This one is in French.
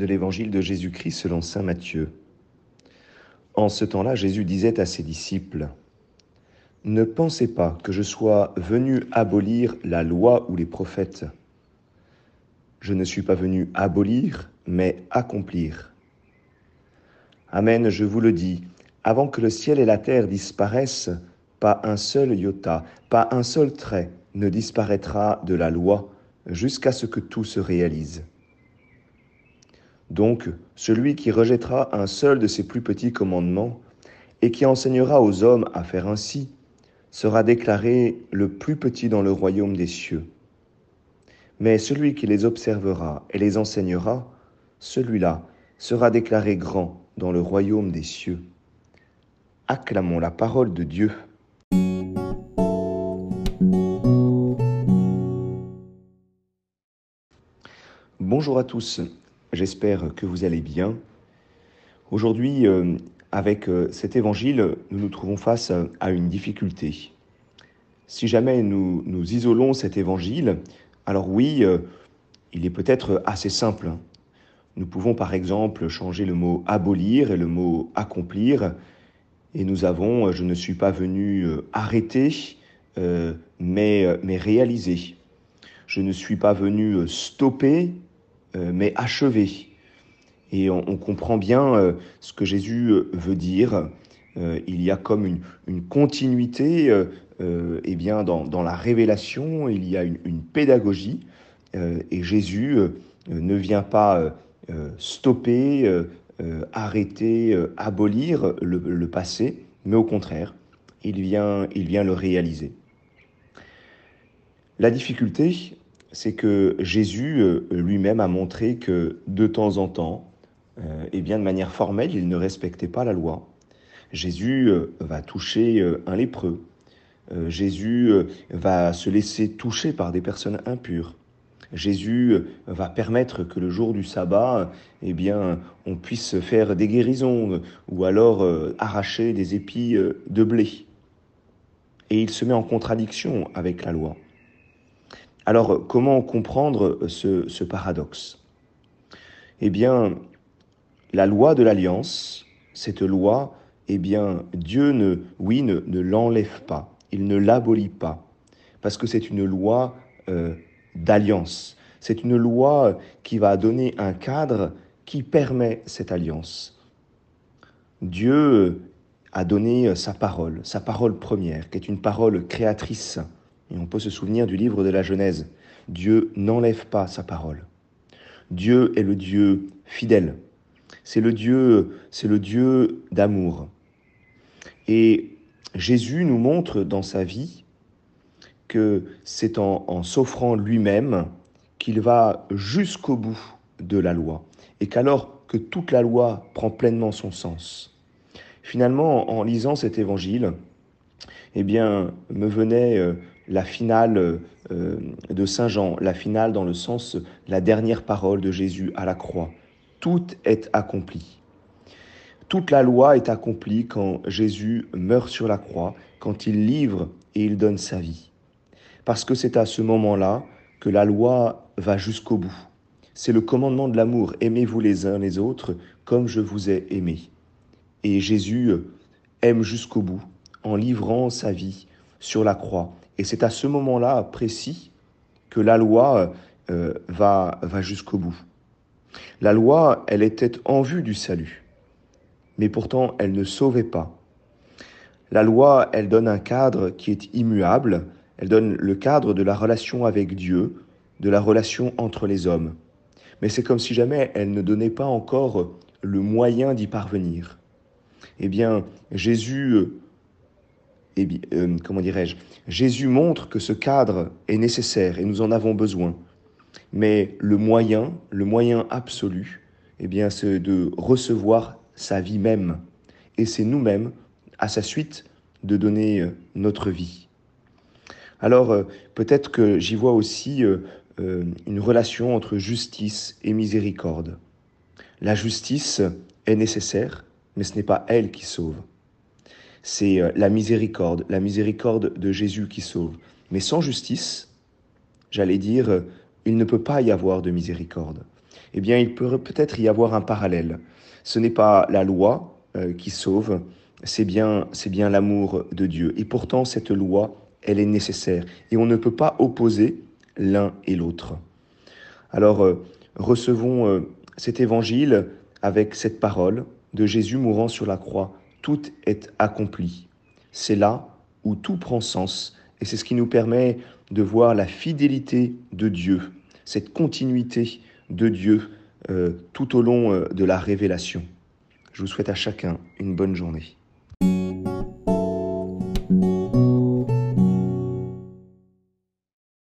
de l'évangile de Jésus-Christ selon Saint Matthieu. En ce temps-là, Jésus disait à ses disciples, Ne pensez pas que je sois venu abolir la loi ou les prophètes. Je ne suis pas venu abolir, mais accomplir. Amen, je vous le dis, avant que le ciel et la terre disparaissent, pas un seul iota, pas un seul trait ne disparaîtra de la loi jusqu'à ce que tout se réalise. Donc, celui qui rejettera un seul de ces plus petits commandements et qui enseignera aux hommes à faire ainsi, sera déclaré le plus petit dans le royaume des cieux. Mais celui qui les observera et les enseignera, celui-là sera déclaré grand dans le royaume des cieux. Acclamons la parole de Dieu. Bonjour à tous. J'espère que vous allez bien. Aujourd'hui, euh, avec euh, cet évangile, nous nous trouvons face à une difficulté. Si jamais nous, nous isolons cet évangile, alors oui, euh, il est peut-être assez simple. Nous pouvons par exemple changer le mot abolir et le mot accomplir, et nous avons je ne suis pas venu arrêter, mais, mais réaliser. Je ne suis pas venu stopper, mais achevé. Et on, comprend bien euh, ce que Jésus euh, veut dire. il y a comme une, continuité eh bien, dans, la révélation, il y a une, pédagogie. et Jésus ne vient pas stopper, arrêter, abolir le, passé, mais au contraire, il vient, il vient le réaliser. La difficulté, c'est que Jésus euh, lui-même a montré que de temps en temps, et euh, eh bien de manière formelle, il ne respectait pas la loi. Jésus euh, va toucher un lépreux. Jésus va se laisser toucher par des personnes impures. Jésus va permettre que le jour du sabbat, eh bien, on puisse faire des guérisons ou alors arracher des épis de blé. Et il se met en contradiction avec la loi. Alors, comment comprendre ce, paradoxe? Eh bien, la loi de l'alliance, cette loi, eh bien, Dieu ne, l'enlève pas, il ne l'abolit pas, parce que c'est une loi euh, d'alliance. C'est une loi qui va donner un cadre qui permet cette alliance. Dieu a donné sa parole, sa parole première, qui est une parole créatrice, et on peut se souvenir du livre de la Genèse. Dieu n'enlève pas sa parole. Dieu est le Dieu fidèle. C'est le Dieu, c'est le Dieu d'amour. Et Jésus nous montre dans sa vie que c'est en, en s'offrant lui-même qu'il va jusqu'au bout de la loi. Et qu'alors que toute la loi prend pleinement son sens. Finalement, en lisant cet évangile, eh bien, me venait euh, la finale euh, de Saint Jean, la finale dans le sens la dernière parole de Jésus à la croix. Tout est accompli. Toute la loi est accomplie quand Jésus meurt sur la croix, quand il livre et il donne sa vie. Parce que c'est à ce moment-là que la loi va jusqu'au bout. C'est le commandement de l'amour. Aimez-vous les uns les autres comme je vous ai aimé. Et Jésus aime jusqu'au bout en livrant sa vie sur la croix. Et c'est à ce moment-là précis que la loi euh, va, va jusqu'au bout. La loi, elle était en vue du salut, mais pourtant elle ne sauvait pas. La loi, elle donne un cadre qui est immuable, elle donne le cadre de la relation avec Dieu, de la relation entre les hommes. Mais c'est comme si jamais elle ne donnait pas encore le moyen d'y parvenir. Eh bien, Jésus eh euh, comment dirais-je, Jésus montre que ce cadre est nécessaire et nous en avons besoin. Mais le moyen, le moyen absolu, eh bien, c'est de recevoir sa vie même. Et c'est nous-mêmes, à sa suite, de donner euh, notre vie. Alors, euh, peut-être que j'y vois aussi une relation entre justice et miséricorde. La justice est nécessaire, mais ce n'est pas elle qui sauve c'est euh, la miséricorde, la miséricorde de Jésus qui sauve. Mais sans justice, j'allais dire, euh, il ne peut pas y avoir de miséricorde. eh bien il peut peut-être y avoir un parallèle. Ce n'est pas la loi euh, qui sauve, c'est bien, c'est bien l'amour de Dieu. Et pourtant, cette loi, elle est nécessaire. Et on ne peut pas opposer l'un et l'autre. Alors, recevons cet évangile avec cette parole de Jésus mourant sur la croix. Tout est accompli. C'est là où tout prend sens. Et c'est ce qui nous permet de voir la fidélité de Dieu, cette continuité de Dieu euh, tout au long de la révélation. Je vous souhaite à chacun une bonne journée.